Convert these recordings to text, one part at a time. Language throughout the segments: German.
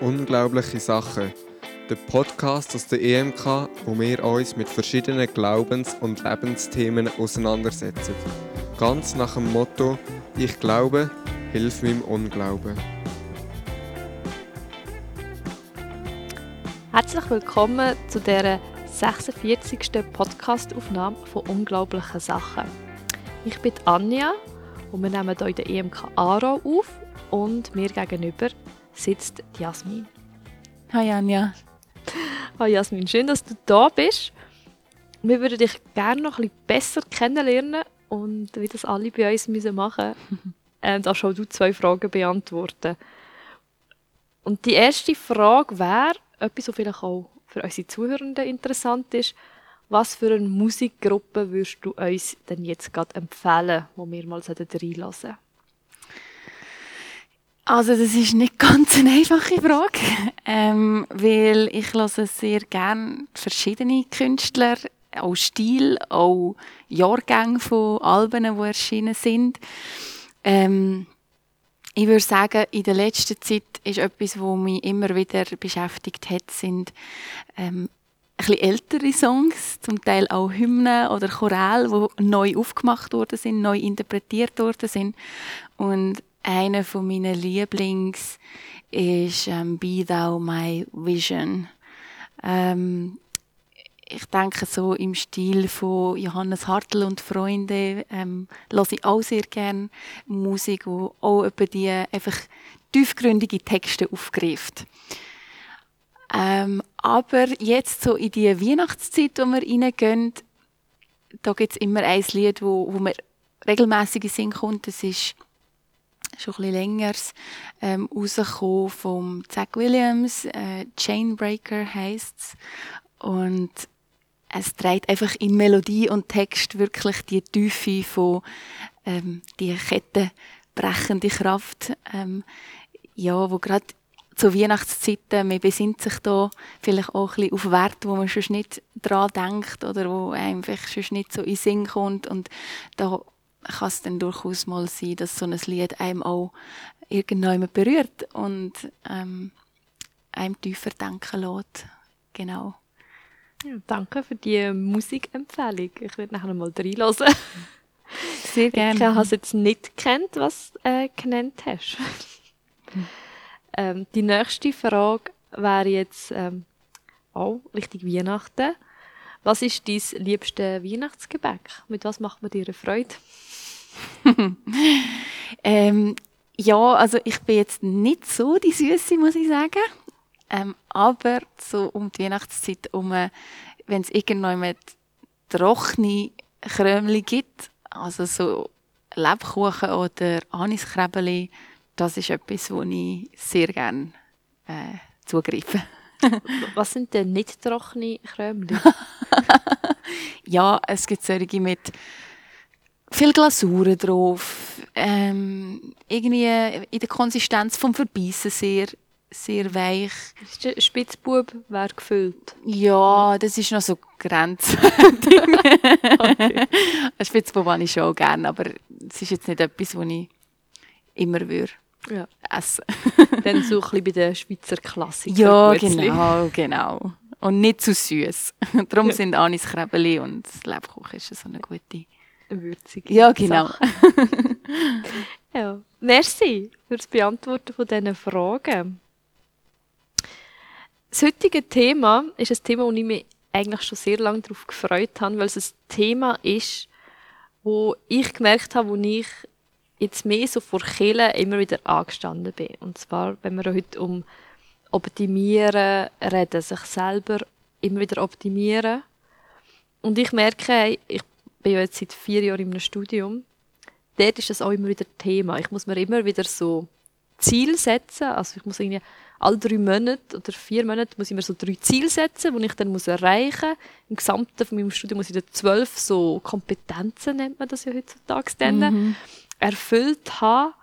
Unglaubliche Sachen. Der Podcast aus der EMK, wo wir uns mit verschiedenen Glaubens- und Lebensthemen auseinandersetzen. Ganz nach dem Motto: Ich glaube, hilf meinem Unglauben. Herzlich willkommen zu der 46. Podcastaufnahme von Unglaublichen Sachen. Ich bin Anja und wir nehmen hier in der EMK Aarau auf und mir gegenüber sitzt Jasmin. Hi Anja. Hi Jasmin, schön, dass du da bist. Wir würden dich gerne noch ein bisschen besser kennenlernen und wie das alle bei uns müssen machen müssen, äh, da schon du zwei Fragen beantworten. Und die erste Frage wäre, etwas, was vielleicht auch für unsere Zuhörenden interessant ist, was für eine Musikgruppe würdest du uns denn jetzt gerade empfehlen, wo wir mal reinlassen Also das ist nicht ganz eine einfache Frage, ähm, weil ich höre sehr gerne verschiedene Künstler, auch Stil, auch Jahrgänge von Alben, die erschienen sind. Ähm, ich würde sagen, in der letzten Zeit ist etwas, was mich immer wieder beschäftigt hat, sind ähm, ein bisschen ältere Songs, zum Teil auch Hymnen oder Choral, die neu aufgemacht worden sind, neu interpretiert worden sind. Und einer von meinen Lieblings ist ähm, Be Thou My Vision. Ähm, ich denke so im Stil von Johannes Hartl und Freunde ähm, höre ich auch sehr gerne Musik, wo auch etwa die einfach tiefgründige Texte aufgreift. Ähm, aber jetzt so in die Weihnachtszeit, wo wir reingehen, da gibt es immer ein Lied, wo, wo mir regelmäßig in Sinn kommt. Das ist schon ein bisschen länger ähm, rausgekommen vom Zach Williams. Äh, Chainbreaker heisst es. Und es trägt einfach in Melodie und Text wirklich die Tiefe von ähm, die kettenbrechende Kraft, ähm, ja, wo gerade zu Weihnachtszeiten, man besinnt sich da vielleicht auch ein bisschen auf Werte, wo man schon nicht dran denkt oder wo einfach schon nicht so in Sinn kommt und da kann es dann durchaus mal sein, dass so ein Lied einem auch irgendjemand berührt und ähm, einem tiefer denken lässt. Genau. Ja, danke für die Musikempfehlung. Ich werde nachher mal reinhören. Sehr gerne. Ich habe es jetzt nicht kennt, was du äh, genannt hast. ähm, die nächste Frage wäre jetzt ähm, auch Richtung Weihnachten. Was ist dein liebste Weihnachtsgebäck? Mit was macht man dir Freude? ähm, ja, also ich bin jetzt nicht so die Süße, muss ich sagen. Ähm, aber so um die Weihnachtszeit um, wenn es irgendjemand trockene Krömli gibt, also so Lebkuchen oder Aniskrebeli, das ist etwas, wo ich sehr gerne äh, zugreife. Was sind denn nicht trockene Krömli? ja, es gibt solche mit viel Glasuren drauf, ähm, irgendwie in der Konsistenz vom Verbeissen sehr sehr weich. Der Spitzbub wäre gefüllt? Ja, das ist noch so grenzwertig. okay. Ein Spitzbub habe ich schon gerne, aber es ist jetzt nicht etwas, was ich immer würde ja. essen Dann so ein bisschen bei den Schweizer Klassikern. Ja, genau, genau. Und nicht zu süß. Darum ja. sind Anis Krebeli und das Lebkuchen ist so eine gute würzige Ja, genau. ja. Merci für das Beantworten von diesen Fragen. Das heutige Thema ist ein Thema, wo ich mich eigentlich schon sehr lange darauf gefreut habe, weil es ein Thema ist, wo ich gemerkt habe, wo ich jetzt mehr so vor Killen immer wieder angestanden bin. Und zwar, wenn wir heute um Optimieren reden, sich selber immer wieder optimieren. Und ich merke, ich bin ja jetzt seit vier Jahren in einem Studium, dort ist das auch immer wieder Thema. Ich muss mir immer wieder so Ziel setzen, also ich muss irgendwie alle drei Monate oder vier Monate muss ich mir so drei Ziele setzen, die ich dann muss erreichen muss. Im Gesamten von meinem Studium muss ich dann zwölf so Kompetenzen, nennt man das ja heutzutage, mhm. erfüllt haben.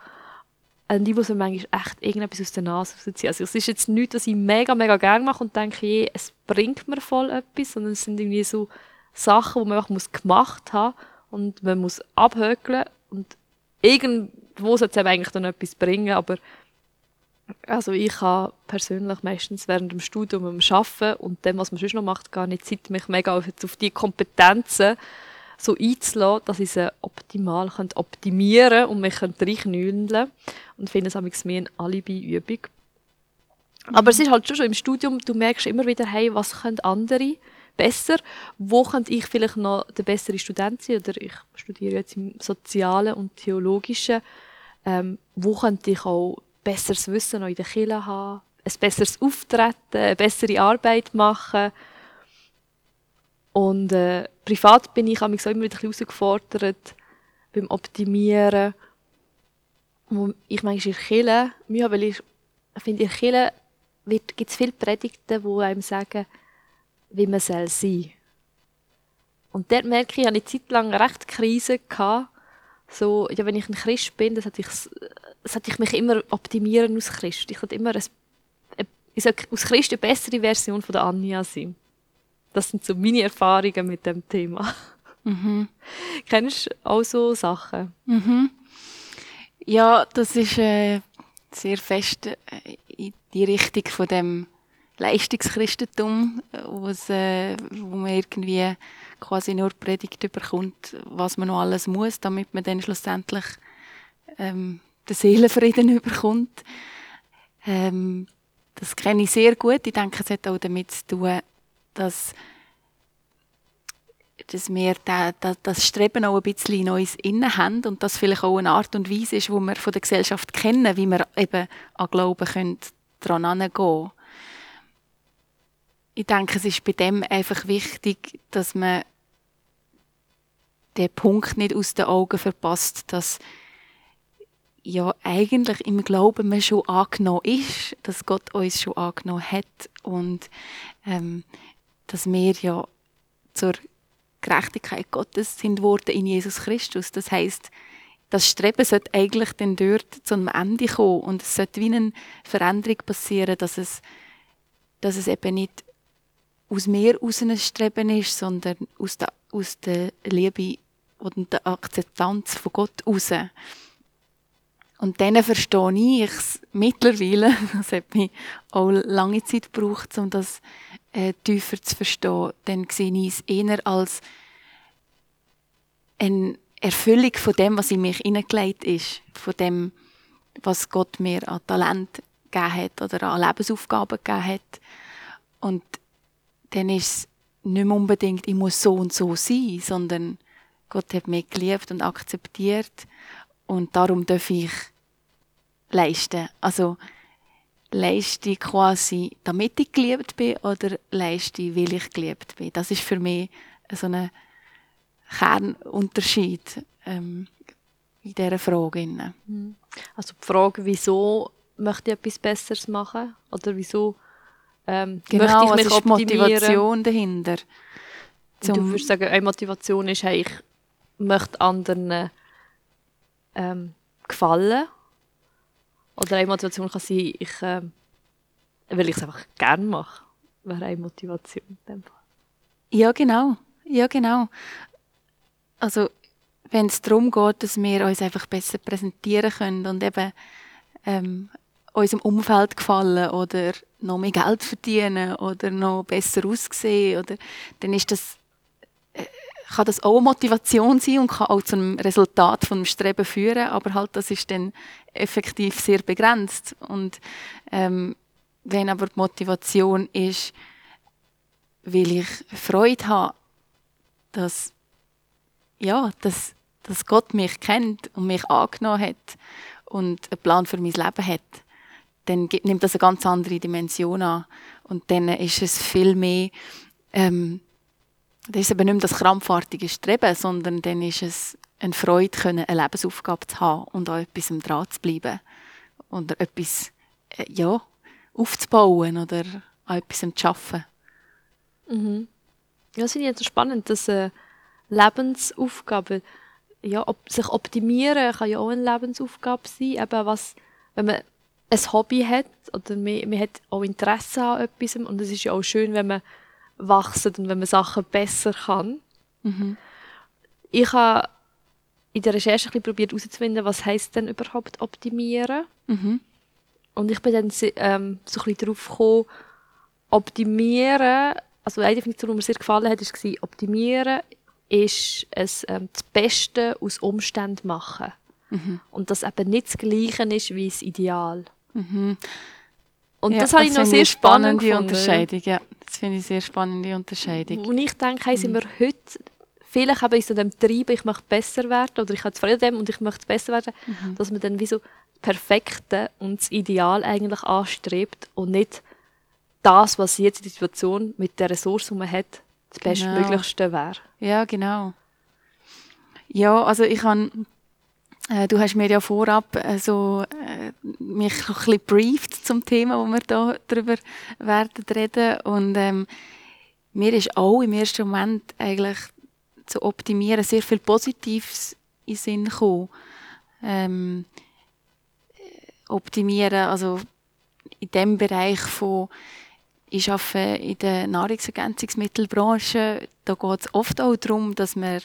Und ich muss mir manchmal echt irgendetwas aus der Nase rausziehen. Also es ist jetzt nichts, was ich mega, mega gerne mache und denke, je, es bringt mir voll etwas, sondern es sind irgendwie so Sachen, die man einfach gemacht haben und man muss abhökeln und irgendwo sollte es eigentlich dann etwas bringen, aber Also ich habe persönlich meistens während dem Studium am Arbeiten und dem, was man sonst noch macht, gar nicht Zeit, mich mega auf, auf die Kompetenzen so einzulassen, dass ich sie optimal optimieren und mich reinknüllen und finde es amigs mehr eine Alibi-Übung. Aber es ist halt schon im Studium, du merkst immer wieder, hey, was können andere besser? Wo könnte ich vielleicht noch der bessere Student sein? Oder ich studiere jetzt im Sozialen und Theologischen. Ähm, wo könnte ich auch besseres Wissen noch in der Kirche haben? Ein besseres Auftreten, eine bessere Arbeit machen? Und äh, privat bin ich so immer wieder herausgefordert beim Optimieren. Wo ich manchmal in Kirche Mühe habe, weil ich finde, in Kirche gibt es viele Predigten, die einem sagen, wie man sein soll. Und dort merke ich, ich eine Zeit lang recht Krise gehabt. So, ja, wenn ich ein Christ bin, das hatte ich, das hatte ich mich immer optimieren aus Christ. Ich sollte immer ein, ich soll aus Christ eine bessere Version von der Anja sein. Das sind so meine Erfahrungen mit dem Thema. Mhm. Kennst du auch so Sachen? Mhm. Ja, das ist äh, sehr fest äh, in die Richtung von dem Leistungschristentum, wo's, äh, wo man irgendwie quasi nur Predigt überkommt, was man noch alles muss, damit man dann schlussendlich ähm, den Seelenfrieden überkommt. Ähm, das kenne ich sehr gut. Ich denke, es hat auch damit zu tun, dass, dass wir da, da, das Streben auch ein bisschen in uns innen haben und das vielleicht auch eine Art und Weise ist, wo wir von der Gesellschaft kennen, wie wir eben an Glauben können dran herangehen Ich denke, es ist bei dem einfach wichtig, dass man den Punkt nicht aus den Augen verpasst, dass ja eigentlich im Glauben man schon angenommen ist, dass Gott uns schon angenommen hat und ähm, dass wir ja zur Gerechtigkeit Gottes sind worden in Jesus Christus. Das heißt, das Streben sollte eigentlich dann dort zu einem Ende kommen und es sollte wie eine Veränderung passieren, dass es, dass es eben nicht aus mir aus ein Streben ist, sondern aus der, aus der Liebe und der Akzeptanz von Gott raus. Und dann verstehe ich es mittlerweile, das hat mich auch lange Zeit gebraucht, um das äh, tiefer zu verstehen, dann sehe ich es eher als eine Erfüllung von dem, was in mich hineingelegt ist, von dem, was Gott mir an Talent gegeben hat oder an Lebensaufgaben gegeben hat. Und dann ist es nicht mehr unbedingt, ich muss so und so sein, sondern Gott hat mich geliebt und akzeptiert und darum darf ich leisten. Also leiste quasi, damit ich geliebt bin oder leiste weil ich geliebt bin. Das ist für mich so ein Kernunterschied ähm, in dieser Frage. Mhm. Also die Frage, wieso möchte ich etwas Besseres machen oder wieso ähm, genau, möchte ich mich was ist Motivation dahinter? du würdest sagen, eine Motivation ist, hey, ich möchte anderen ähm, gefallen oder eine Motivation kann sein, ich, äh, weil ich es einfach gerne mache. Wäre eine Motivation in dem Fall. Ja, genau. Ja, genau. Also, wenn es darum geht, dass wir uns einfach besser präsentieren können und eben ähm, unserem Umfeld gefallen oder noch mehr Geld verdienen oder noch besser aussehen, oder, dann ist das kann das auch Motivation sein und kann auch zum Resultat von Streben führen, aber halt das ist dann effektiv sehr begrenzt. Und ähm, wenn aber die Motivation ist, weil ich Freude habe, dass ja, dass, dass Gott mich kennt und mich angenommen hat und einen Plan für mein Leben hat, dann nimmt das eine ganz andere Dimension an und dann ist es viel mehr ähm, dann ist eben nicht mehr das krampfartige Streben, sondern dann ist es eine Freude, eine Lebensaufgabe zu haben und an etwas dran zu bleiben. Oder etwas, äh, ja, aufzubauen oder an etwas zu arbeiten. Mhm. Ja, das finde ich jetzt spannend, dass eine Lebensaufgabe, ja, ob, sich optimieren kann ja auch eine Lebensaufgabe sein, eben was, wenn man ein Hobby hat oder man, man hat auch Interesse an etwas und es ist ja auch schön, wenn man wachsen und wenn man Sachen besser kann. Mhm. Ich habe in der Recherche ein probiert herauszufinden, was heißt denn überhaupt optimieren. Mhm. Und ich bin dann ähm, so ein bisschen darauf gekommen, optimieren, also eine Definition, die mir sehr gefallen hat, war, optimieren ist es ähm, das Beste aus Umständen machen. Mhm. Und das eben nicht das Gleiche ist wie das Ideal. Mhm. Und ja, das habe ich noch sehr spannend spannende Unterscheidung, ja. Das finde ich sehr spannende Unterscheidung. Und ich denke, hey, sind mhm. wir heute vielleicht eben in so dem Treiben, ich möchte besser werden oder ich habe Freude dem und ich möchte besser werden, mhm. dass man dann wie so Perfekte und das Ideal eigentlich anstrebt und nicht das, was jetzt in der Situation mit der Ressource, die man hat, das genau. Bestmöglichste wäre. Ja, genau. Ja, also ich habe äh, du hast mir ja vorab äh, so, äh, mich ein bisschen briefed zum Thema, wo wir da drüber werden reden und ähm, mir ist auch im ersten Moment eigentlich zu optimieren sehr viel Positives in den Sinn gekommen. Ähm, optimieren, also in dem Bereich von ich arbeite in der Nahrungsergänzungsmittelbranche. Da geht es oft auch darum, dass wir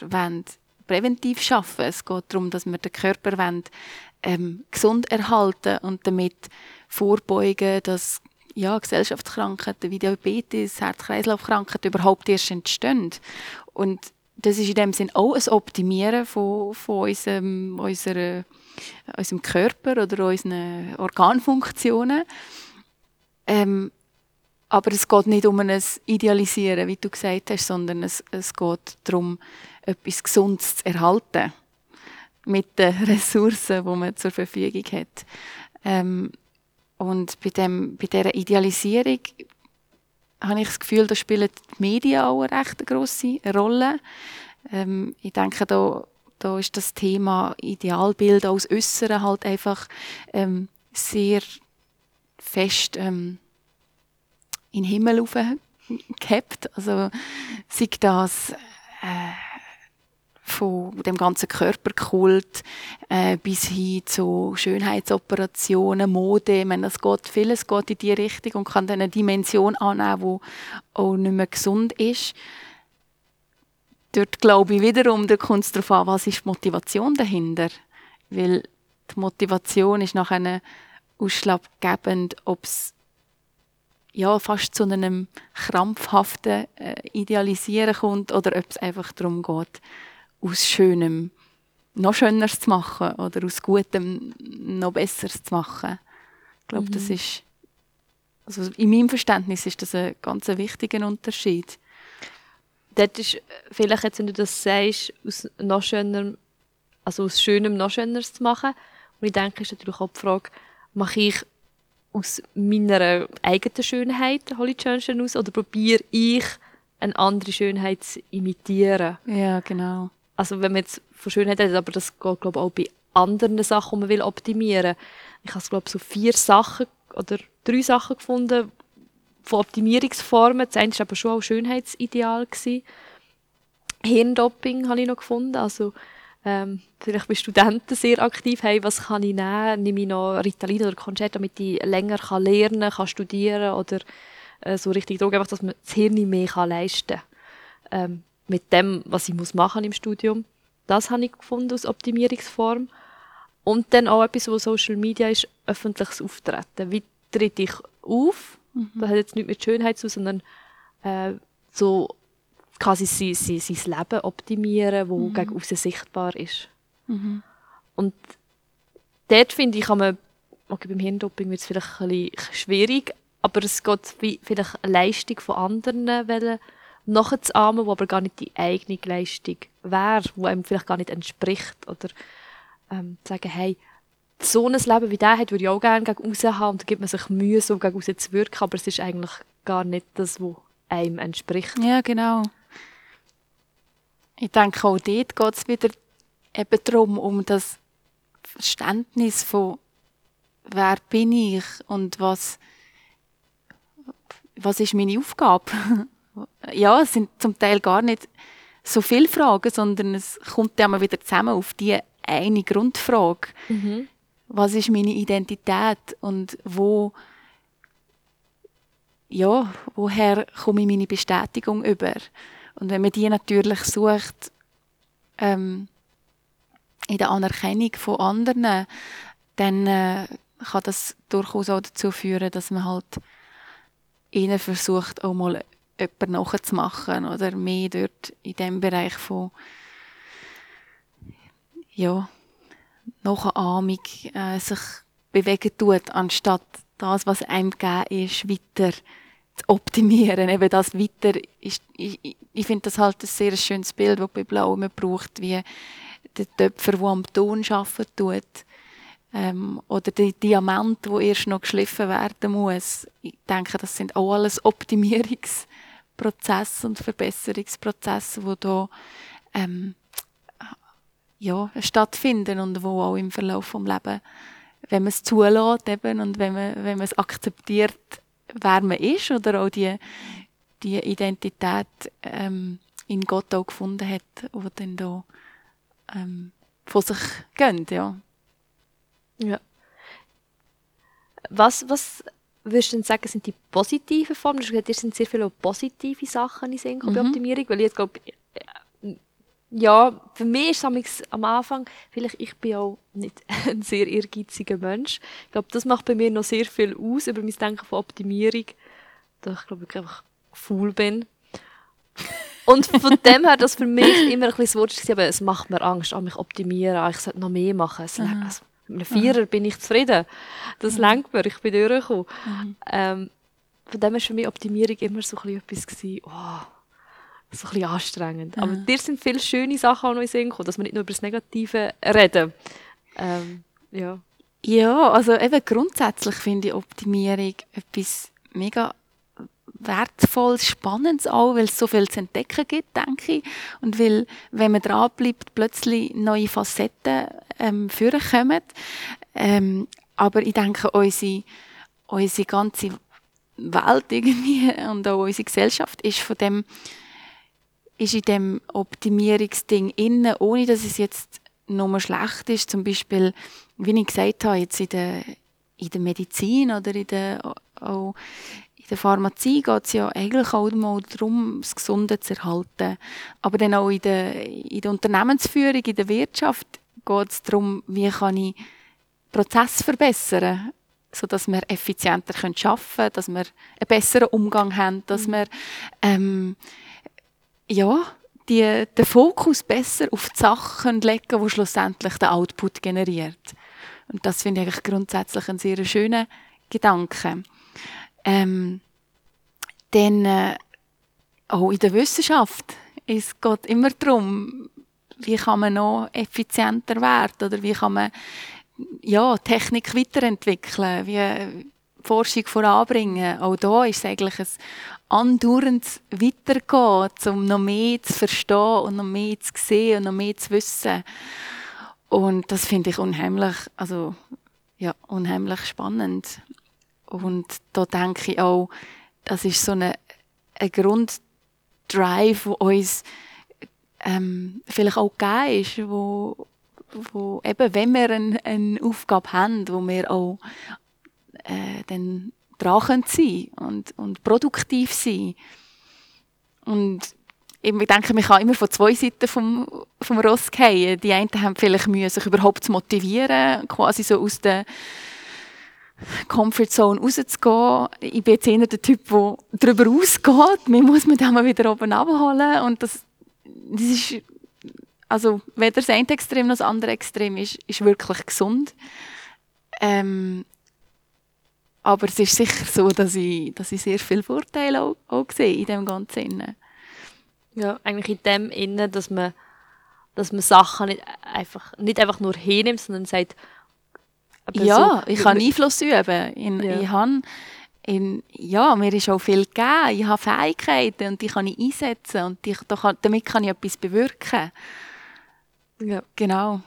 präventiv arbeiten Es geht darum, dass wir den Körper wollen, ähm, gesund erhalten und damit vorbeugen, dass ja, Gesellschaftskrankheiten wie Diabetes, Herz-Kreislauf-Krankheiten überhaupt erst entstehen. Und das ist in dem Sinn auch ein Optimieren von, von unserem, unserer, unserem Körper oder unseren Organfunktionen. Ähm, aber es geht nicht um ein Idealisieren, wie du gesagt hast, sondern es, es geht darum, etwas Gesundes zu erhalten. Mit den Ressourcen, die man zur Verfügung hat. Ähm, und bei, dem, bei dieser Idealisierung habe ich das Gefühl, da spielen die Medien auch eine recht grosse Rolle. Ähm, ich denke, da, da ist das Thema Idealbild aus Äußeren halt einfach ähm, sehr fest ähm, in den Himmel gehabt. Also sei das äh, von dem ganzen Körperkult äh, bis hin zu Schönheitsoperationen, Mode. Ich meine, es geht, vieles geht in diese Richtung und kann dann eine Dimension annehmen, die auch nicht mehr gesund ist. Dort glaube ich wiederum, da kommt es darauf an, was ist die Motivation dahinter. Weil die Motivation ist nachher ausschlaggebend, ob es ja, fast zu einem krampfhaften äh, Idealisieren kommt oder ob es einfach darum geht, aus Schönem noch Schöneres zu machen oder aus Gutem noch Besseres zu machen. Ich glaube, mhm. das ist, also in meinem Verständnis ist das ein ganz wichtiger Unterschied. Dort ist vielleicht jetzt, wenn du das sagst, aus noch schöner, also aus Schönem noch Schöneres zu machen. Und ich denke, ist natürlich auch die Frage, mache ich aus meiner eigenen Schönheit hole ich die aus oder probiere ich eine andere Schönheit zu imitieren? Ja, genau. Also wenn man jetzt von Schönheit redet, aber das geht glaube ich auch bei anderen Sachen, die man will optimieren. Ich habe glaube so vier Sachen oder drei Sachen gefunden von Optimierungsformen. Das eine war aber schon auch Schönheitsideal gewesen. Hirndoping habe ich noch gefunden, also ähm, vielleicht bei Studenten sehr aktiv, hey, was kann ich nehmen? Nehme ich noch Ritalin oder Concerto, damit ich länger kann lernen kann, studieren oder äh, so richtig Drogen, einfach, dass man das Hirn mehr kann leisten kann. Ähm, mit dem, was ich muss machen im Studium. Das habe ich gefunden als Optimierungsform. Und dann auch etwas, was Social Media ist, öffentliches Auftreten. Wie trete ich auf? Mhm. Das hat jetzt nicht mit Schönheit zu, sondern äh, so quasi sein, sein, sein Leben optimieren, wo mhm. gegen außen sichtbar ist. Mhm. Und dort finde ich, kann man, okay, beim Hirndoping wird es vielleicht ein bisschen schwierig, aber es geht wie vielleicht eine Leistung von anderen wollen, nachzuahmen, die aber gar nicht die eigene Leistung wäre, die einem vielleicht gar nicht entspricht. Oder ähm, sagen, hey, so ein Leben wie der hat, würde ich auch gerne gegen raus haben und da gibt man sich Mühe, so gegen raus zu wirken, aber es ist eigentlich gar nicht das, was einem entspricht. Ja, genau. Ich denke, auch dort geht es wieder eben darum, um das Verständnis von wer bin ich und was, was ist meine Aufgabe. ja, es sind zum Teil gar nicht so viele Fragen, sondern es kommt immer wieder zusammen auf die eine Grundfrage. Mhm. Was ist meine Identität und wo, ja, woher komme ich meine Bestätigung über? Und wenn man die natürlich sucht ähm, in der Anerkennung von anderen, dann äh, kann das durchaus auch dazu führen, dass man halt eher versucht, auch mal jemanden nachzumachen oder? Mehr dort in dem Bereich von ja, Nachahmung äh, sich bewegen tut, anstatt das, was einem gegeben ist, weiter zu optimieren. Eben das weiter ist, ich, ich finde das halt ein sehr schönes Bild, das bei Blau man braucht, wie der Töpfer, der am Ton arbeiten tut, ähm, oder der Diamant, wo erst noch geschliffen werden muss. Ich denke, das sind auch alles Optimierungsprozesse und Verbesserungsprozesse, die da ähm, ja, stattfinden und wo auch im Verlauf des Lebens, wenn man es zulässt eben, und wenn man, wenn man es akzeptiert, wer man ist oder auch die, die Identität ähm, in Gott auch gefunden hat, die dann da ähm, von sich gehen, ja. Ja. Was, was würdest du denn sagen, sind die positiven Formen? Du hast gesagt, dir sind sehr viele positive Sachen in Sinn mhm. Optimierung, weil ich jetzt glaube, ja, für mich ist es am Anfang, vielleicht ich bin auch nicht ein sehr ehrgeiziger Mensch. Ich glaube, das macht bei mir noch sehr viel aus über mein Denken von Optimierung, dass ich glaube ich einfach faul bin. Und von dem her, dass für mich immer ein bisschen das Wort war, aber es macht mir Angst, an mich optimieren, ich sollte noch mehr machen. Es, mhm. also, mit einem Vierer mhm. bin ich zufrieden. Das mhm. lenkt mir, ich bin durchgekommen. Mhm. Ähm, von dem war für mich Optimierung immer so ein bisschen etwas, gewesen, oh, so ein bisschen anstrengend. Aber dir sind viele schöne Sachen auch noch in Sinn gekommen, dass wir nicht nur über das Negative reden. Ähm, ja. Ja, also eben grundsätzlich finde ich Optimierung etwas mega wertvolles, spannendes auch, weil es so viel zu entdecken gibt, denke ich. Und weil, wenn man dranbleibt, plötzlich neue Facetten ähm, vorkommen. Ähm, aber ich denke, unsere, unsere ganze Welt irgendwie und auch unsere Gesellschaft ist von dem ist in dem Optimierungsding inne, ohne dass es jetzt nur schlecht ist. Zum Beispiel, wie ich gesagt habe, jetzt in der, in der Medizin oder in der, auch in der Pharmazie geht es ja eigentlich auch mal darum, das Gesunde zu erhalten. Aber dann auch in der, in der Unternehmensführung, in der Wirtschaft geht es darum, wie kann ich Prozess verbessern, sodass wir effizienter arbeiten können, dass wir einen besseren Umgang haben, dass mhm. wir ähm, ja, die, den Fokus besser auf die Sachen legen, die schlussendlich den Output generiert. Und das finde ich eigentlich grundsätzlich einen sehr schönen Gedanke. Ähm, denn äh, auch in der Wissenschaft es geht immer darum, wie kann man noch effizienter werden oder wie kann man ja, Technik weiterentwickeln, wie Forschung voranbringen. Auch da ist es eigentlich ein andauernd weitergehen, um noch mehr zu verstehen und noch mehr zu sehen und noch mehr zu wissen. Und das finde ich unheimlich, also, ja, unheimlich spannend. Und da denke ich auch, das ist so eine, ein Grunddrive, der uns ähm, vielleicht auch gegeben ist, wo, wo eben, wenn wir eine, eine Aufgabe haben, wo wir auch äh, dann dran sein und, und produktiv sein. Und ich denke, man kann immer von zwei Seiten vom, vom Ross fallen. Die einen haben vielleicht Mühe, sich überhaupt zu motivieren, quasi so aus der Comfortzone rauszugehen. Ich bin jetzt eher der Typ, der darüber ausgeht. Mir muss man dann mal wieder oben abholen. Und das, das ist, also weder das eine Extrem noch das andere Extrem ist, ist wirklich gesund. Ähm, aber es ist sicher so, dass ich, dass ich sehr viele Vorteile auch, auch sehe in dem Ganzen. Ja, eigentlich in dem Innen, dass man, dass man Sachen nicht einfach, nicht einfach nur hinnimmt, sondern sagt, ja, so, ich kann Einfluss üben. In, ja. Ich habe, in, ja, mir ist auch viel gegeben. Ich habe Fähigkeiten und die kann ich einsetzen und die, da kann, damit kann ich etwas bewirken. Ja. Genau.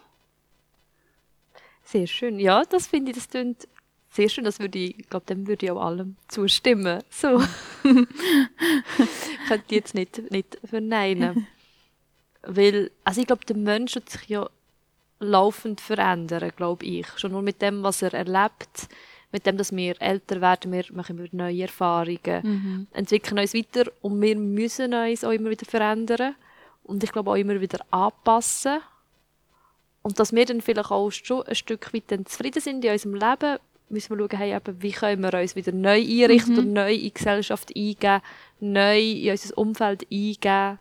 Sehr schön. Ja, das finde ich, das klingt sehr schön, das würde ich, ich glaube, dem würde ich auch allem zustimmen. So. ich könnte jetzt nicht, nicht verneinen. Weil, also ich glaube, der Mensch hat sich ja laufend verändern, glaube ich. Schon nur mit dem, was er erlebt, mit dem, dass wir älter werden, wir machen immer neue Erfahrungen, mhm. entwickeln uns weiter und wir müssen uns auch immer wieder verändern und ich glaube auch immer wieder anpassen. Und dass wir dann vielleicht auch schon ein Stück weit zufrieden sind in unserem Leben, müssen wir schauen, hey, eben, wie können wir uns wieder neu einrichten Mhm. und neu in die Gesellschaft eingeben, neu in unser Umfeld eingeben,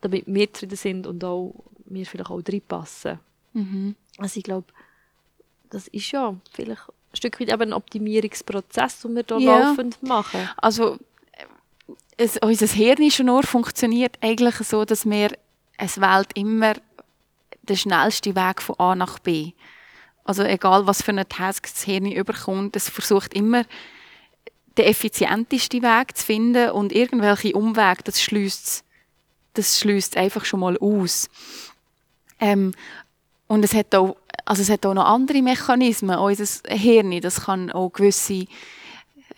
damit wir zufrieden sind und auch wir vielleicht auch reinpassen. Mhm. Also ich glaube, das ist ja vielleicht ein Stück weit eben ein Optimierungsprozess, den wir hier Ja. laufend machen. Also äh, es, unser Hirn schon nur funktioniert eigentlich so, dass wir es wählt immer den schnellsten Weg von A nach B. Also egal, was für eine Task das Hirn überkommt, es versucht immer den effizientesten Weg zu finden und irgendwelche Umwege, das schließt das schließt einfach schon mal aus. Ähm, und es hat auch, also es hat auch noch andere Mechanismen. Unser Hirn, das kann auch gewisse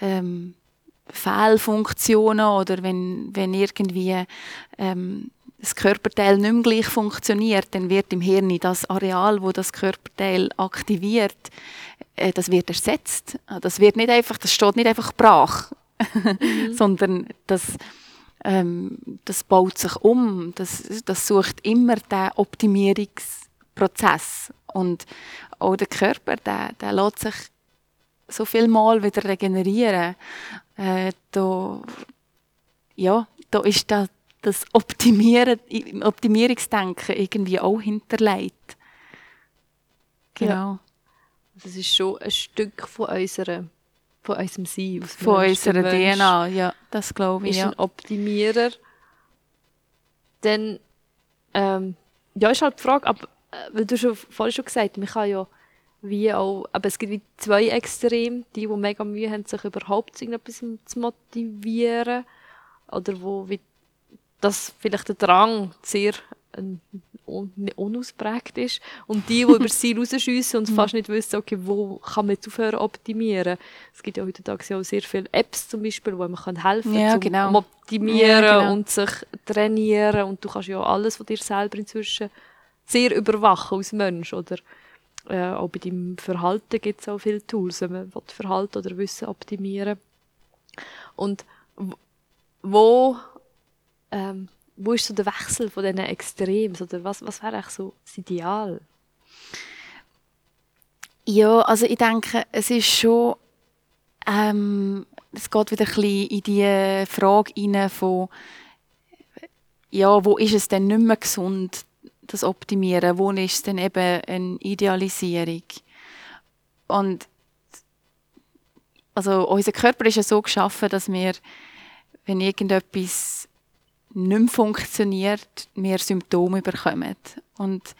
ähm, Fehlfunktionen oder wenn, wenn irgendwie ähm, das Körperteil nicht mehr gleich funktioniert, dann wird im Hirn das Areal, wo das Körperteil aktiviert, äh, das wird ersetzt. Das wird nicht einfach, das steht nicht einfach brach, sondern das, ähm, das baut sich um. Das, das sucht immer den Optimierungsprozess und auch der Körper, der, der lässt sich so viel Mal wieder regenerieren. Äh, da, ja, da ist da, das Optimieren, Optimierungsdenken irgendwie auch hinterlegt. Genau. Das ist schon ein Stück von, unserer, von unserem Sein. Von unserer DNA, ja, das glaube ich. ist Ja. ein Optimierer. Dann, ähm, ja, ist halt die Frage, aber, äh, weil du schon vorhin schon gesagt hast, man kann ja wie auch, aber es gibt wie zwei Extreme, die, die mega Mühe haben, sich überhaupt zu irgendetwas zu motivieren. Oder wo wie das vielleicht der Drang sehr ähm, un unausprägt ist. Und die, die über das Ziel rausschiessen und fast nicht wissen, okay, wo kann man jetzt aufhören optimieren. Es gibt ja heutzutage auch sehr viele Apps zum Beispiel, wo man kann helfen Ja, zum genau. Optimieren Ja, genau. und sich trainieren. Und du kannst ja alles von dir selber inzwischen sehr überwachen als Mensch. Oder äh, auch bei deinem Verhalten gibt es auch viele Tools, wenn man will Verhalten oder Wissen optimieren Und w- wo, ähm, wo ist so der Wechsel von diesen Extremen? Oder was, was wäre so das Ideal? Ja, also ich denke, es ist schon, ähm, es geht wieder ein bisschen in die Frage rein von, ja, wo ist es denn nicht mehr gesund, das Optimieren? Wo ist es denn eben eine Idealisierung? Und also unser Körper ist ja so geschaffen, dass wir, wenn irgendetwas nicht mehr funktioniert, mehr Symptome bekommen. Und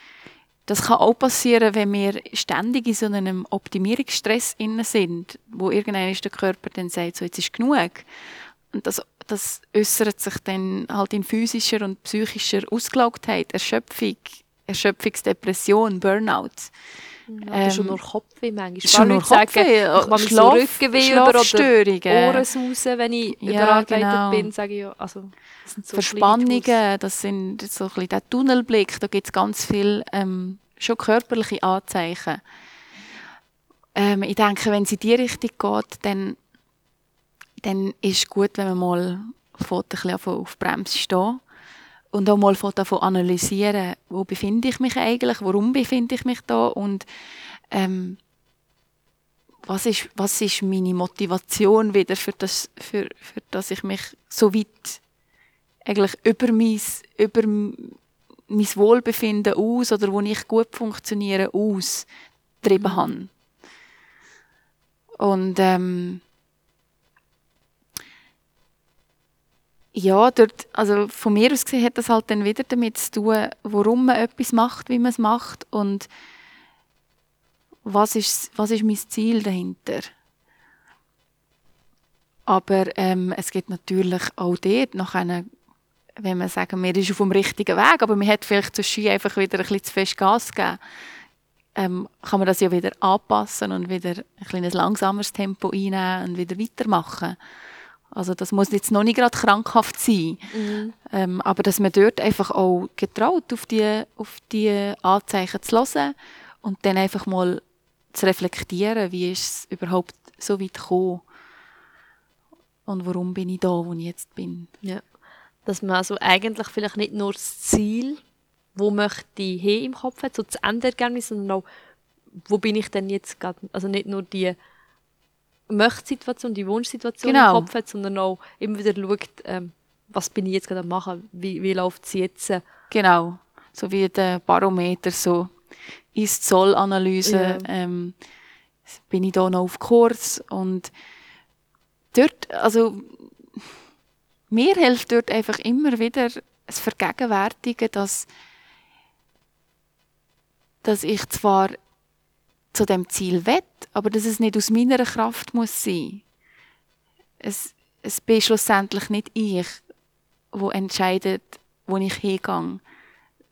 das kann auch passieren, wenn wir ständig in so einem Optimierungsstress innen sind, wo irgendwann der Körper dann sagt, so jetzt ist genug. Und das, das äußert sich dann halt in physischer und psychischer Ausgelaugtheit, Erschöpfung, Erschöpfungsdepression, Burnout. Oder Ähm, schon nur Kopfweh manchmal. schon nur Leute sagen, Kopfweh, ich mache mich so Schlaf- Rückenweh Schlafstörungen. Ohrensausen, wenn ich Ja, überarbeitet genau. bin, sage ich ja, also, das sind so Verspannungen, das sind so ein bisschen der Tunnelblick, da gibt es ganz viele ähm, schon körperliche Anzeichen. Ähm, ich denke, wenn es in die Richtung geht, dann, dann ist es gut, wenn man mal fährt, ein bisschen auf Bremse stehen und auch mal davon analysieren, wo befinde ich mich eigentlich, warum befinde ich mich da und ähm, was ist, was ist meine Motivation wieder, für das, für, für dass ich mich so weit eigentlich über mein, über mein Wohlbefinden aus oder wo ich gut funktioniere aus getrieben habe. Und ähm, ja, dort, also von mir aus gesehen hat das halt dann wieder damit zu tun, warum man etwas macht, wie man es macht und was ist, was ist mein Ziel dahinter. Aber ähm, es gibt natürlich auch dort noch eine, wenn man sagen, man ist auf dem richtigen Weg, aber man hat vielleicht zu Ski einfach wieder ein bisschen zu fest Gas gegeben, ähm, kann man das ja wieder anpassen und wieder ein kleines langsameres Tempo einnehmen und wieder weitermachen. Also das muss jetzt noch nicht gerade krankhaft sein, Mhm. ähm, aber dass man dort einfach auch getraut, auf die, auf die Anzeichen zu hören und dann einfach mal zu reflektieren, wie ist es überhaupt so weit gekommen und warum bin ich da, wo ich jetzt bin. Ja. Dass man also eigentlich vielleicht nicht nur das Ziel, wo möchte ich hin im Kopf hat, so das Endergebnis, sondern auch, wo bin ich denn jetzt gerade, also nicht nur die Möchtesituation, die Wunschsituation Genau. im Kopf hat, sondern auch immer wieder schaut, ähm, was bin ich jetzt gerade am machen, wie, wie läuft es jetzt. Genau. So wie der Barometer, so Ist-Soll-Analyse. Ja. Ähm, bin ich da noch auf Kurs? Und dort, also, mir hilft dort einfach immer wieder das Vergegenwärtigen, dass, dass ich zwar zu dem Ziel will, aber dass es nicht aus meiner Kraft muss sein. Es, es bin schlussendlich nicht ich, wo entscheidet, wo ich hingehe,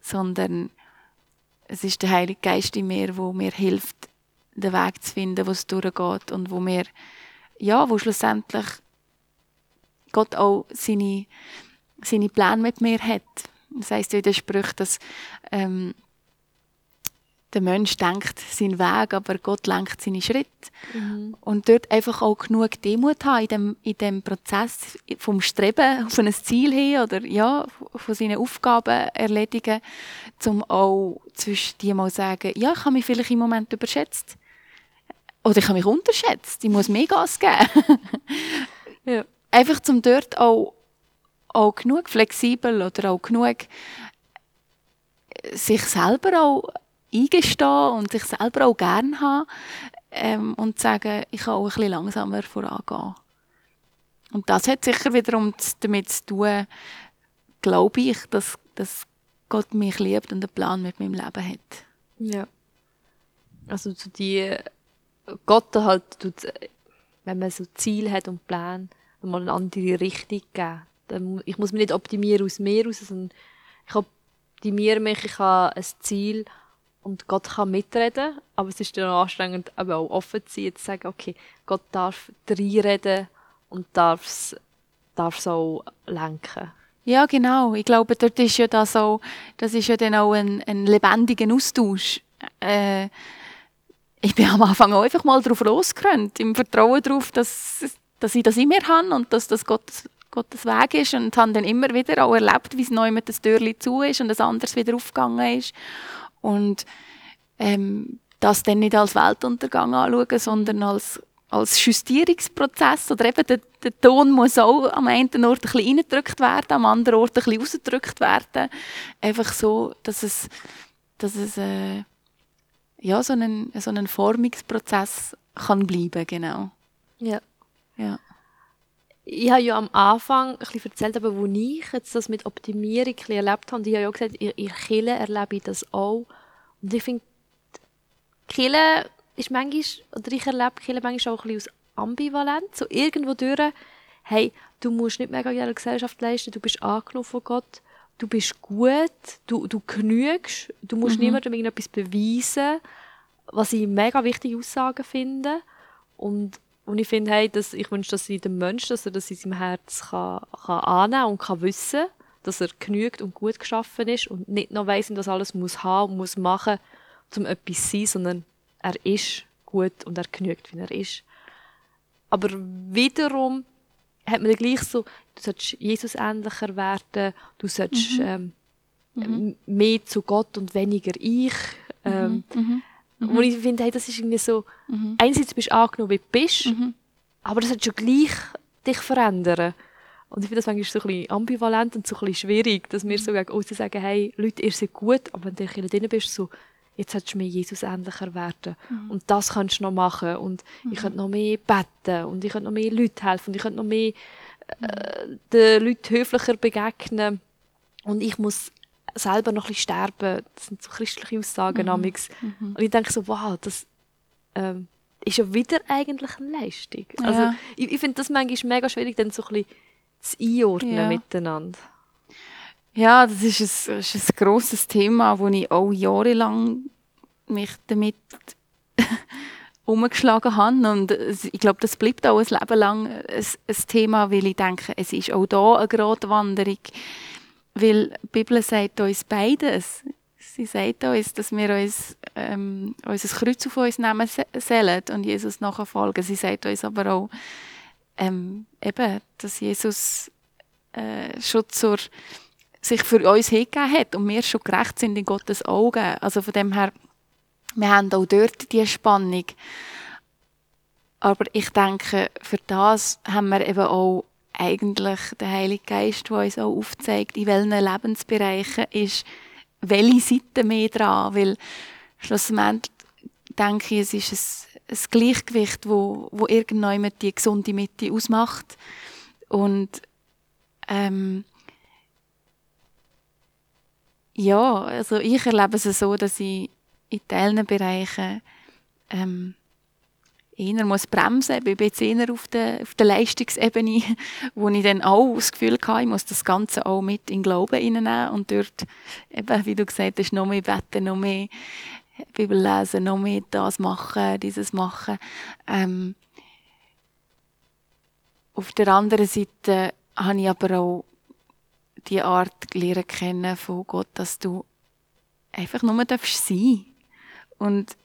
sondern es ist der Heilige Geist in mir, wo mir hilft, den Weg zu finden, wo es durchgeht und wo mir, ja, wo schlussendlich Gott auch seine, seine Pläne mit mir hat. Das heisst ja in den Sprüchen, dass ähm, der Mensch denkt seinen Weg, aber Gott lenkt seine Schritte. Und dort einfach auch genug Demut haben in dem, in dem Prozess vom Streben auf ein Ziel hin oder ja, von seinen Aufgaben erledigen, um auch zwischen die mal sagen, ja, ich habe mich vielleicht im Moment überschätzt. Oder ich habe mich unterschätzt. Ich muss mehr Gas geben. Ja. Einfach zum dort auch, auch genug flexibel oder auch genug sich selber auch eingestehen und sich selber auch gern haben ähm, und sagen, ich kann auch ein bisschen langsamer vorangehen. Und das hat sicher wiederum damit zu tun, glaube ich, dass, dass Gott mich liebt und einen Plan mit meinem Leben hat. Ja. Also so die Gott halt tut, wenn man so Ziel hat und Plan, mal eine andere Richtung geben. Ich muss mich nicht optimieren aus mir raus, sondern ich optimiere mich, ich habe ein Ziel und Gott kann mitreden, aber es ist dann auch anstrengend, aber auch offen zu sein, zu sagen, okay, Gott darf reinreden und darf es auch lenken. Ja, genau. Ich glaube, dort ist ja das auch, das ist ja dann auch ein, ein lebendiger Austausch. Äh, ich bin am Anfang auch einfach mal drauf losgerannt, im Vertrauen darauf, dass, dass ich das in mir habe und dass das Gottes, Gottes Weg ist und habe dann immer wieder auch erlebt, wie es neu mit das Türli zu ist und das anderes wieder aufgegangen ist. Und ähm, das dann nicht als Weltuntergang anschauen, sondern als, als Justierungsprozess. Oder eben der, der Ton muss auch am einen Ort ein bisschen reingedrückt werden, am anderen Ort ein bisschen rausgedrückt werden. Einfach so, dass es, dass es äh, ja, so einen, so einen Formungsprozess kann bleiben, genau. Ja. Ja. Ich habe ja am Anfang ein bisschen erzählt, aber wo ich jetzt das mit Optimierung ein erlebt habe, und ich habe ja auch gesagt, in, in Kirche erlebe ich das auch. Und ich finde, Kirche ist manchmal, oder ich erlebe Kirche manchmal auch ein bisschen als ambivalent. So irgendwo durch, hey, du musst nicht mega in dieser Gesellschaft leisten, du bist angenommen von Gott, du bist gut, du, du genügst, du musst niemandem irgendetwas beweisen, was ich mega wichtige Aussagen finde. Und, und ich finde, hey, dass, ich wünsche, dass jedem Mensch, dass er das in seinem Herz kann, kann annehmen und kann wissen, dass er genügt und gut geschaffen ist und nicht noch weiss, was alles muss haben und muss machen, um etwas zu sein, sondern er ist gut und er genügt, wie er ist. Aber wiederum hat man dann gleich so, du solltest Jesus ähnlicher werden, du solltest ähm, m- mehr zu Gott und weniger ich. Ähm, Wo ich finde, hey, das ist irgendwie so, einerseits bist du angenommen, wie du bist, aber das hat schon gleich dich verändern. Und ich finde das manchmal so ein bisschen ambivalent und so ein bisschen schwierig, dass wir so gegen aussen sagen, hey, Leute, ihr seid gut, aber wenn du in drin bist, so, jetzt solltest du mir Jesus ähnlicher werden. Und das kannst du noch machen. Und ich könnte noch mehr beten. Und ich könnte noch mehr Leute helfen. Und ich könnte noch mehr äh, den Leuten höflicher begegnen. Und ich muss selber noch ein bisschen sterben. Das sind so christliche Aussagen. Mhm. Und ich denke so, wow, das ähm, ist ja wieder eigentlich eine Leistung. Also, Ja. ich, ich finde das manchmal mega schwierig, dann so ein bisschen zu einordnen Ja. miteinander. Ja, das ist ein, das ist ein grosses Thema, wo ich auch jahrelang mich damit umgeschlagen habe. Und ich glaube, das bleibt auch ein Leben lang ein, ein Thema, weil ich denke, es ist auch da eine Gratwanderung. Weil die Bibel sagt uns beides. Sie sagt uns, dass wir uns, ähm, unser Kreuz auf uns nehmen sollen und Jesus nachfolgen. Sie sagt uns aber auch, ähm, eben, dass Jesus äh, schon zur, sich für uns hingegeben hat und wir schon gerecht sind in Gottes Augen. Also von dem her, wir haben auch dort die Spannung. Aber ich denke, für das haben wir eben auch eigentlich den Heiligen Geist, der uns auch aufzeigt, in welchen Lebensbereichen ist welche Seite mehr dran, weil schlussendlich denke ich, es ist ein, ein Gleichgewicht, wo, wo irgendwann die gesunde Mitte ausmacht. Und ähm, ja, also ich erlebe es so, dass ich in diesen Bereichen ähm, eher muss bremsen. Ich bin jetzt eher auf der, auf der Leistungsebene, wo ich dann auch das Gefühl hatte, ich muss das Ganze auch mit in den Glauben hineinnehmen und dort, eben, wie du gesagt hast, noch mehr beten, noch mehr Bibel lesen, noch mehr das machen, dieses machen. Ähm, auf der anderen Seite habe ich aber auch die Art lernen kennen von Gott, dass du einfach nur darfst sein. Und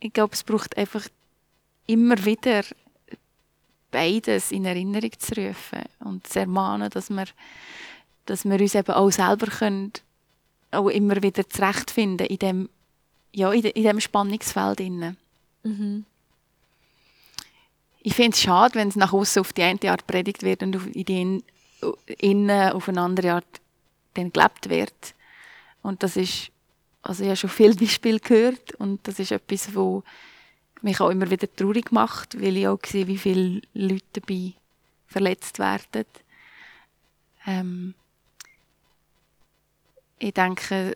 ich glaube, es braucht einfach immer wieder beides in Erinnerung zu rufen und zu ermahnen, dass wir, dass wir uns eben auch selber können, auch immer wieder zurechtfinden in dem, ja, in, de, in dem Spannungsfeld. Mhm. Ich finde es schade, wenn es nach außen auf die eine Art predigt wird und in die innen auf eine andere Art dann gelebt wird. Und das ist, also ich habe schon viele Beispiele gehört und das ist etwas, wo mich auch immer wieder traurig macht, weil ich auch sehe, wie viele Leute dabei verletzt werden. Ähm, ich denke,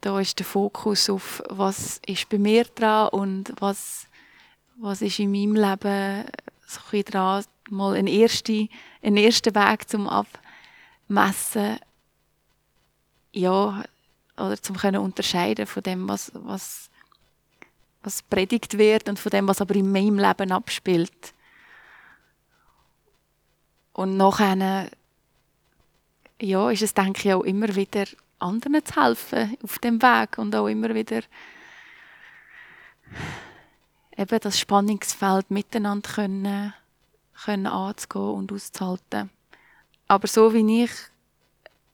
da ist der Fokus auf, was ist bei mir dran und was, was ist in meinem Leben so ein dran, mal einen ersten, einen ersten Weg zum Abmessen, ja, oder zum unterscheiden von dem, was, was was predigt wird und von dem, was aber in meinem Leben abspielt. Und nachher, ja, ist es, denke ich, auch immer wieder anderen zu helfen auf dem Weg und auch immer wieder eben das Spannungsfeld miteinander können, können anzugehen und auszuhalten. Aber so wie ich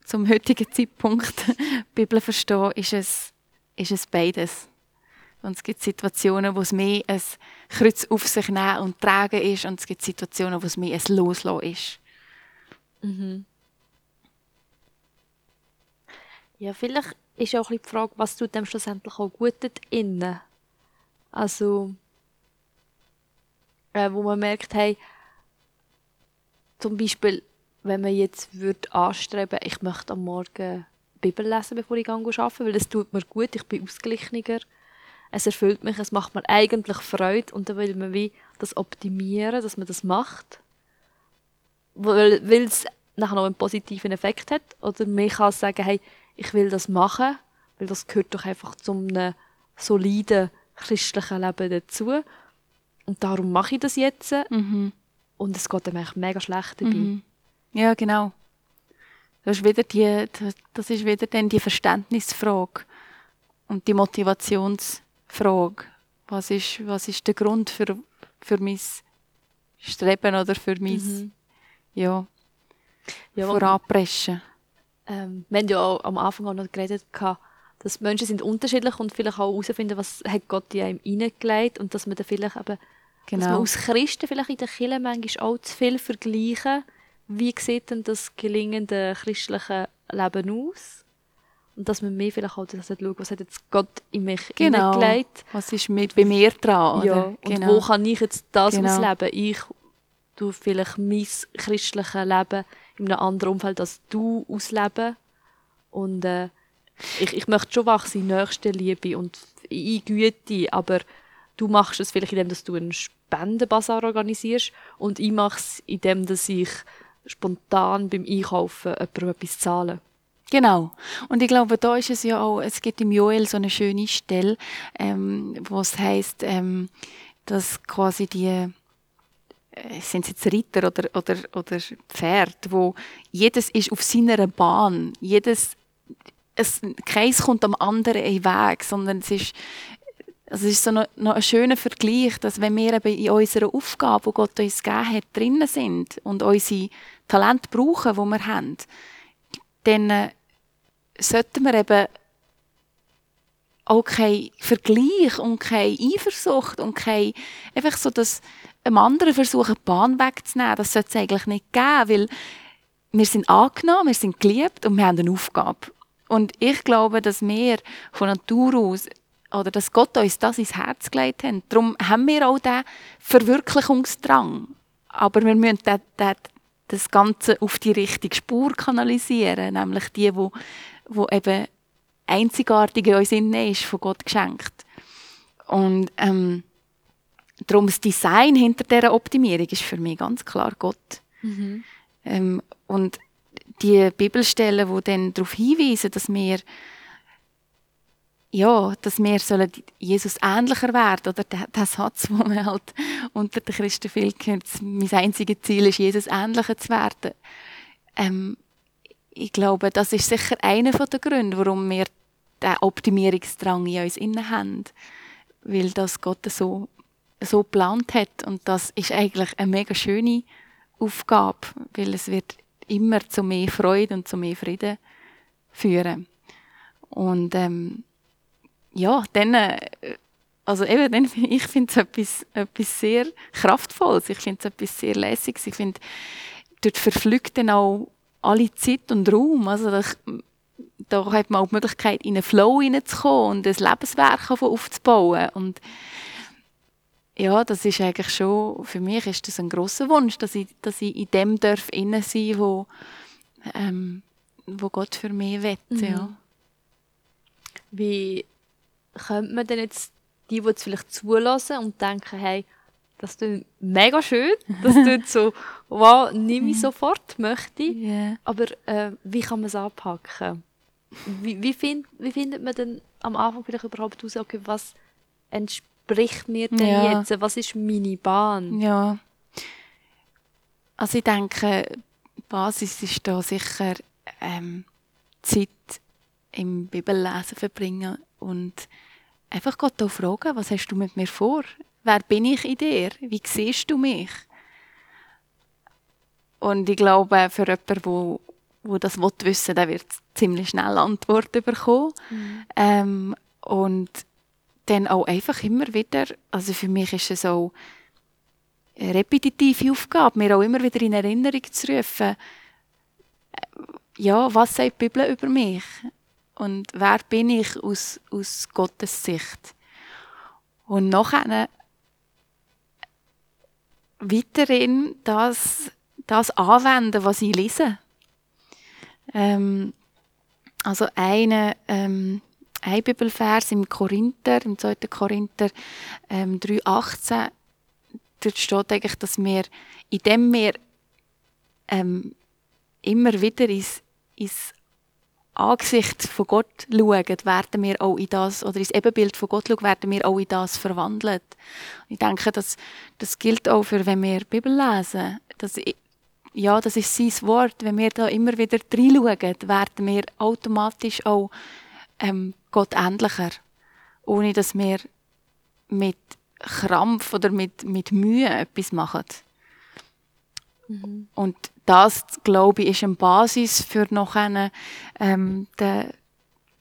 zum heutigen Zeitpunkt die Bibel verstehe, ist es, ist es beides. Und es gibt Situationen, wo es mehr ein Kreuz auf sich nehmen und tragen ist. Und es gibt Situationen, wo es mehr ein Loslassen ist. Mhm. Ja, vielleicht ist auch die Frage, was tut dem schlussendlich auch gut innen. Also, äh, wo man merkt, hey, zum Beispiel, wenn man jetzt würde anstreben, ich möchte am Morgen Bibel lesen, bevor ich arbeite, weil das tut mir gut, ich bin ausgeglichener es erfüllt mich, es macht mir eigentlich Freude und dann will man wie das optimieren, dass man das macht, weil, weil es nachher noch einen positiven Effekt hat oder man kann sagen, hey, ich will das machen, weil das gehört doch einfach zum einem soliden christlichen Leben dazu und darum mache ich das jetzt mhm. und es geht einem eigentlich mega schlecht dabei. Mhm. Ja, genau. Das ist wieder die, das ist wieder dann die Verständnisfrage und die Motivations Frage. Was ist, was ist der Grund für, für mein Streben oder für mein mhm. ja, ja, Voranpreschen? Ähm, wir haben ja auch am Anfang auch noch geredet, dass Menschen sind unterschiedlich und vielleicht auch herausfinden, was hat Gott in einem hineingelegt und dass man dann vielleicht eben, genau. dass man aus Christen vielleicht in der Kirche manchmal auch zu viel vergleichen. Wie sieht denn das gelingende christliche Leben aus? Und dass man mehr vielleicht auch das schaut, was hat jetzt Gott in mich genau. hineingelegt. Was ist mit bei mir dran? Ja, und genau. wo kann ich jetzt das genau. ausleben? Ich du vielleicht mein christliches Leben in einem anderen Umfeld als du ausleben. Und äh, ich, ich möchte schon wachsen in Nächstenliebe und in Güte, aber du machst es vielleicht indem, dass du einen Spendenbasar organisierst und ich mache es indem, dass ich spontan beim Einkaufen jemandem etwas zahle. Genau. Und ich glaube, da ist es ja auch, es gibt im Joel so eine schöne Stelle, ähm, wo es heißt, ähm, dass quasi die, äh, sind es jetzt Ritter oder, oder, oder Pferd, wo jedes ist auf seiner Bahn, jedes, es, Kreis kommt am anderen in Weg, sondern es ist, also es ist so noch, noch ein schöner Vergleich, dass wenn wir eben in unserer Aufgabe, die Gott uns gegeben hat, drinnen sind und unsere Talente brauchen, die wir haben, dann sollten wir eben auch kein Vergleich und keine Eifersucht und kein, einfach so, dass einem anderen versuchen, die Bahn wegzunehmen. Das sollte es eigentlich nicht geben, weil wir sind angenommen, wir sind geliebt und wir haben eine Aufgabe. Und ich glaube, dass wir von Natur aus oder dass Gott uns das ins Herz gelegt hat. Darum haben wir auch diesen Verwirklichungsdrang. Aber wir müssen das Ganze auf die richtige Spur kanalisieren, nämlich die, wo, wo eben einzigartig in uns innen ist, von Gott geschenkt. Und ähm, darum das Design hinter dieser Optimierung ist für mich ganz klar Gott. Mhm. Ähm, und die Bibelstellen, die dann darauf hinweisen, dass wir ja, dass wir sollen Jesus ähnlicher werden oder der, der Satz, wo man halt unter den Christen viel kennt, mein einziges Ziel ist, Jesus ähnlicher zu werden. Ähm, ich glaube, das ist sicher einer der Gründe, warum wir den Optimierungsdrang in uns innen haben, weil das Gott so so geplant hat. Und das ist eigentlich eine mega schöne Aufgabe, weil es wird immer zu mehr Freude und zu mehr Frieden führen. Und ähm, ja, dann, äh, also eben, dann, ich finde es etwas, etwas sehr Kraftvolles, ich finde es etwas sehr Lässiges, ich finde, dort verflügt dann auch alle Zeit und Raum, also da, da hat man auch die Möglichkeit, in einen Flow hineinzukommen und ein Lebenswerk aufzubauen und ja, das ist eigentlich schon, für mich ist das ein großer Wunsch, dass ich, dass ich in dem darf innen sein, wo, ähm, wo Gott für mich will, mhm. ja. Wie könnte man denn jetzt die, die es vielleicht zulassen und denken, hey, das tut mega schön, das tut so, wow, nimm ich sofort, möchte ich. Yeah. Aber äh, wie kann man es anpacken? Wie, wie, find, wie findet man denn am Anfang vielleicht überhaupt heraus, okay, was entspricht mir denn ja. jetzt? Was ist meine Bahn? Ja. Also ich denke, Basis ist da sicher ähm, Zeit im Bibellesen verbringen und einfach Gott auch fragen, was hast du mit mir vor? Wer bin ich in dir? Wie siehst du mich? Und ich glaube, für jemanden, wo, wo das wissen will, der wird ziemlich schnell Antworten bekommen. Mhm. Ähm, und dann auch einfach immer wieder, also für mich ist es auch eine repetitive Aufgabe, mir auch immer wieder in Erinnerung zu rufen, ja, was sagt die Bibel über mich? Und wer bin ich aus, aus Gottes Sicht? Und nachher weiterhin das, das anwenden, was ich lese. Ähm, also eine, ähm, ein Bibelvers im Korinther, im 2. Korinther ähm, 3,18, dort steht eigentlich, dass wir, indem wir ähm, immer wieder ins, ins Angesicht von Gott schauen, werden wir auch in das, oder ins Ebenbild von Gott schauen, werden wir auch in das verwandelt. Ich denke, das, das gilt auch für, wenn wir Bibel lesen. Das, ja, das ist sein Wort. Wenn wir da immer wieder reinschauen, werden wir automatisch auch ähm, Gott ähnlicher. Ohne dass wir mit Krampf oder mit, mit Mühe etwas machen. Mhm. Und das, glaube ich, ist eine Basis für noch eine, ähm, de,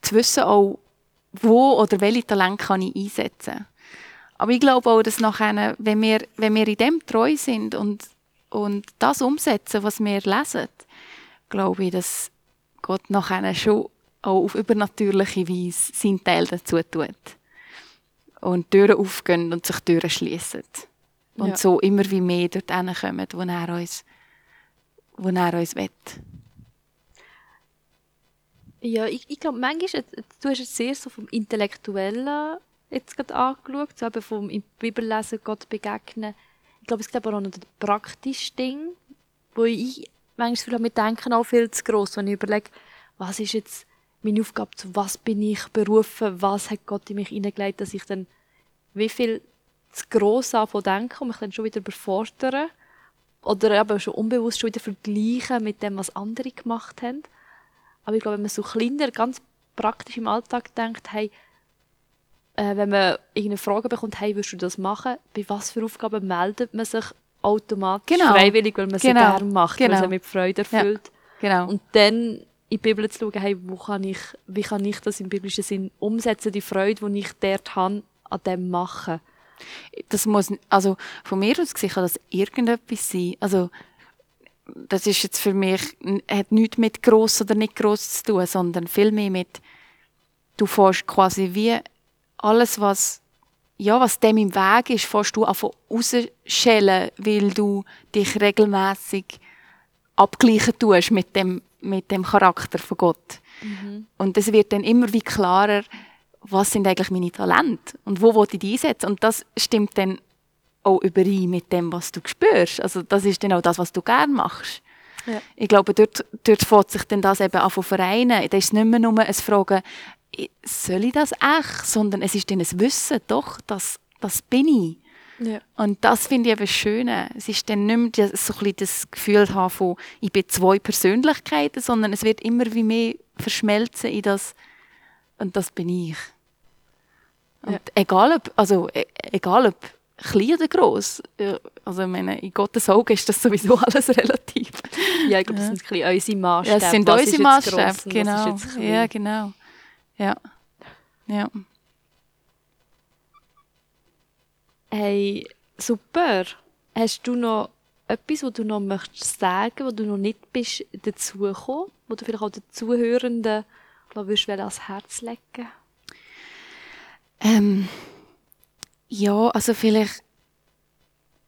zu wissen, auch, wo oder welche Talente kann ich einsetzen. Aber ich glaube auch, dass nachher, wenn wir, wenn wir in dem treu sind und, und das umsetzen, was wir lesen, glaube ich, dass Gott nachher schon auch auf übernatürliche Weise seinen Teil dazu tut. Und Türen aufgehen und sich Türen schließen. Und ja. so immer wie mehr dort kommen, wo er uns, wo er uns will. Ja, ich, ich glaube, manchmal, du hast es sehr so vom Intellektuellen jetzt gerade angeschaut, so eben vom Bibellesen Gott begegnen. Ich glaube, es gibt aber auch noch das praktische Ding, wo ich manchmal mit Denken auch viel zu gross, wenn ich überlege, was ist jetzt meine Aufgabe, zu was bin ich berufen, was hat Gott in mich hineingelegt, dass ich dann wie viel zu gross von denken und mich dann schon wieder überfordern oder eben schon unbewusst schon wieder vergleichen mit dem, was andere gemacht haben. Aber ich glaube, wenn man so kleiner, ganz praktisch im Alltag denkt, hey, äh, wenn man irgendeine Frage bekommt, hey, würdest du das machen? Bei was für Aufgaben meldet man sich automatisch genau. freiwillig, weil man genau. sie gerne macht, genau. weil man mit Freude erfüllt. Ja. Genau. Und dann in die Bibel zu schauen, hey, wo kann ich, wie kann ich das im biblischen Sinn umsetzen, die Freude, die ich dort habe, an dem machen. Das muss, also von mir aus gesehen kann das irgendetwas sein. Also das ist jetzt für mich, hat nichts mit gross oder nicht gross zu tun, sondern vielmehr mit, du fährst quasi wie alles, was, ja, was dem im Weg ist, fährst du einfach rausschellen, weil du dich regelmäßig abgleichen tust mit dem, mit dem Charakter von Gott. Mhm. Und es wird dann immer wie klarer, was sind eigentlich meine Talente und wo will ich die einsetzen. Und das stimmt dann auch überein mit dem, was du spürst. Also das ist dann auch das, was du gerne machst. Ja. Ich glaube, dort, dort fängt sich dann das eben an zu vereinen. Da ist es nicht mehr nur ein Fragen, soll ich das echt? Sondern es ist dann ein Wissen, doch, das, das bin ich. Ja. Und das finde ich eben schön. Es ist dann nicht mehr so ein das Gefühl haben von, ich bin zwei Persönlichkeiten, sondern es wird immer wie mehr verschmelzen in das, und das bin ich. Und ja. egal ob, also, e, egal ob klein oder gross, also ich meine, in Gottes Augen ist das sowieso alles relativ. Ja, ich glaube, das sind ein unsere Maßstäbe. Ja, das sind was unsere Maßstäbe, genau. Ja, genau. Ja. Ja. Hey, super. Hast du noch etwas, was du noch möchtest sagen, wo du noch nicht bist dazugekommen, wo du vielleicht auch den Zuhörenden würdest ans Herz legen? Ähm, ja, also vielleicht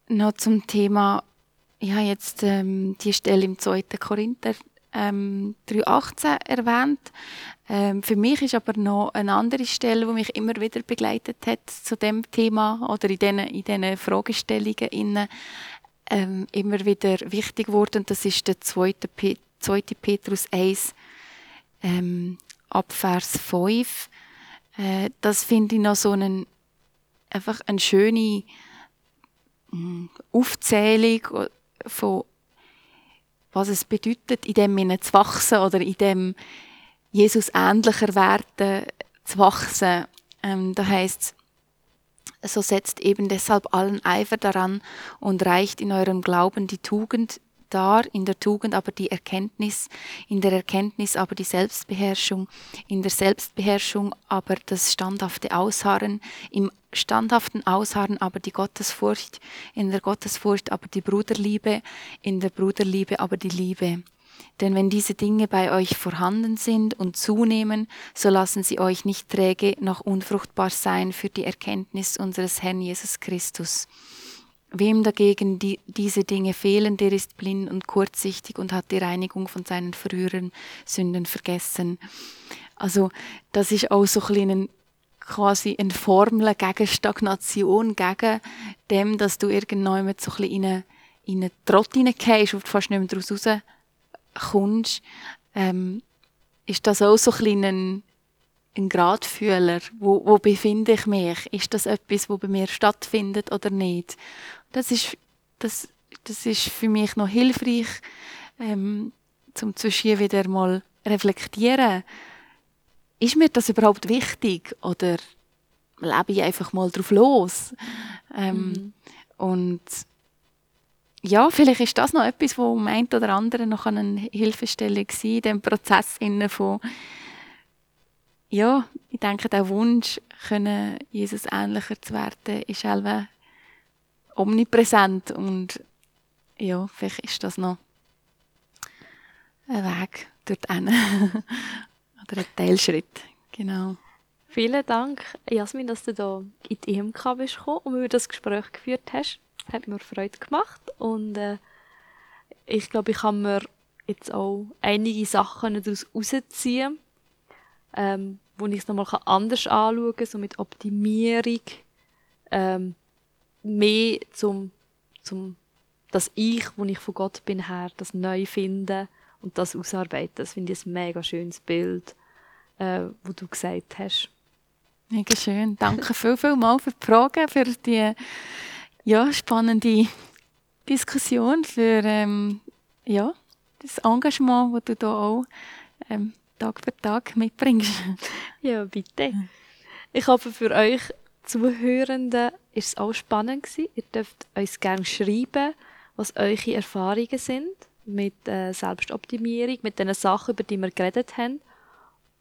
noch zum Thema, ich habe jetzt ähm, die Stelle im 2. Korinther ähm, 3,18 erwähnt. Ähm, für mich ist aber noch eine andere Stelle, die mich immer wieder begleitet hat zu dem Thema oder in diesen, in diesen Fragestellungen innen, ähm, immer wieder wichtig geworden. Das ist der 2. Pe 2. Petrus 1 ähm, ab Vers 5. Äh, das finde ich noch so einen, einfach eine schöne mh, mm, Aufzählung von was es bedeutet, in dem Sinne zu wachsen oder in dem Jesus ähnlicher werden zu wachsen. Ähm, da heißt so setzt eben deshalb allen Eifer daran und reicht in eurem Glauben die Tugend dar, in der Tugend aber die Erkenntnis, in der Erkenntnis aber die Selbstbeherrschung, in der Selbstbeherrschung aber das standhafte Ausharren, im standhaften Ausharren aber die Gottesfurcht, in der Gottesfurcht aber die Bruderliebe, in der Bruderliebe aber die Liebe. Denn wenn diese Dinge bei euch vorhanden sind und zunehmen, so lassen sie euch nicht träge noch unfruchtbar sein für die Erkenntnis unseres Herrn Jesus Christus. Wem dagegen die, diese Dinge fehlen, der ist blind und kurzsichtig und hat die Reinigung von seinen früheren Sünden vergessen. Also das ist auch so ein quasi eine Formel gegen Stagnation, gegen dem, dass du irgendwann mit so ein in eine, in eine Trott hineingehst und fast nicht mehr daraus rauskommst, ähm, ist das auch so ein, ein, ein Gradfühler. Wo, wo befinde ich mich? Ist das etwas, wo bei mir stattfindet oder nicht? Das ist, das, das ist für mich noch hilfreich, ähm, zum zwischen wieder mal reflektieren. Ist mir das überhaupt wichtig oder lebe ich einfach mal drauf los? Ähm, mhm. Und ja, vielleicht ist das noch etwas, wo ein oder andere noch eine Hilfestellung war, in dem Prozess von ja, ich denke, der Wunsch, können Jesus ähnlicher zu werden, ist einfach omnipräsent und ja, vielleicht ist das noch ein Weg dorthin. Oder ein Teilschritt, genau. Vielen Dank, Jasmin, dass du hier in die EMK bist gekommen und mir das Gespräch geführt hast. Das hat mir Freude gemacht und äh, ich glaube, ich kann mir jetzt auch einige Sachen daraus rausziehen, ähm, wo ich es nochmal anders anschauen kann, so mit Optimierung, ähm, mehr zum, zum das Ich, wo ich von Gott bin her, das neu finden und das ausarbeiten. Das finde ich ein mega schönes Bild, äh, wo du gesagt hast. Mega schön. Danke viel, viel mal für die Fragen, für die ja, spannende Diskussion, für ähm, ja, das Engagement, das du da auch ähm, Tag für Tag mitbringst. Ja, bitte. Ich hoffe, für euch Zuhörenden ist es auch spannend gewesen. Ihr dürft uns gerne schreiben, was eure Erfahrungen sind, mit äh, Selbstoptimierung, mit den Sachen, über die wir geredet haben.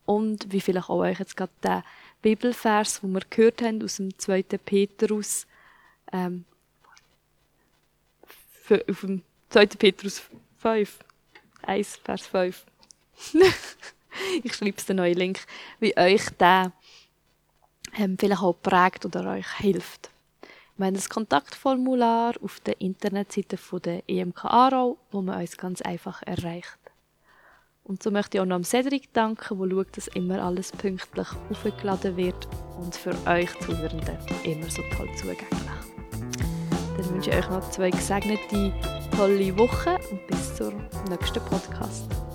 Und wie vielleicht auch euch jetzt gerade der Bibelvers, den wir gehört haben aus dem 2. Petrus, ähm, auf dem 2. Petrus 5, 1, Vers 5. ich schreibe es den neuen Link, wie euch der ähm, vielleicht auch prägt oder euch hilft. Wir haben ein Kontaktformular auf der Internetseite von der EMK Aarau, wo man uns ganz einfach erreicht. Und so möchte ich auch noch Cedric danken, der schaut, dass immer alles pünktlich aufgeladen wird und für euch Zuhörenden immer so toll zugänglich. Dann wünsche ich euch noch zwei gesegnete, tolle Wochen und bis zur nächsten Podcast.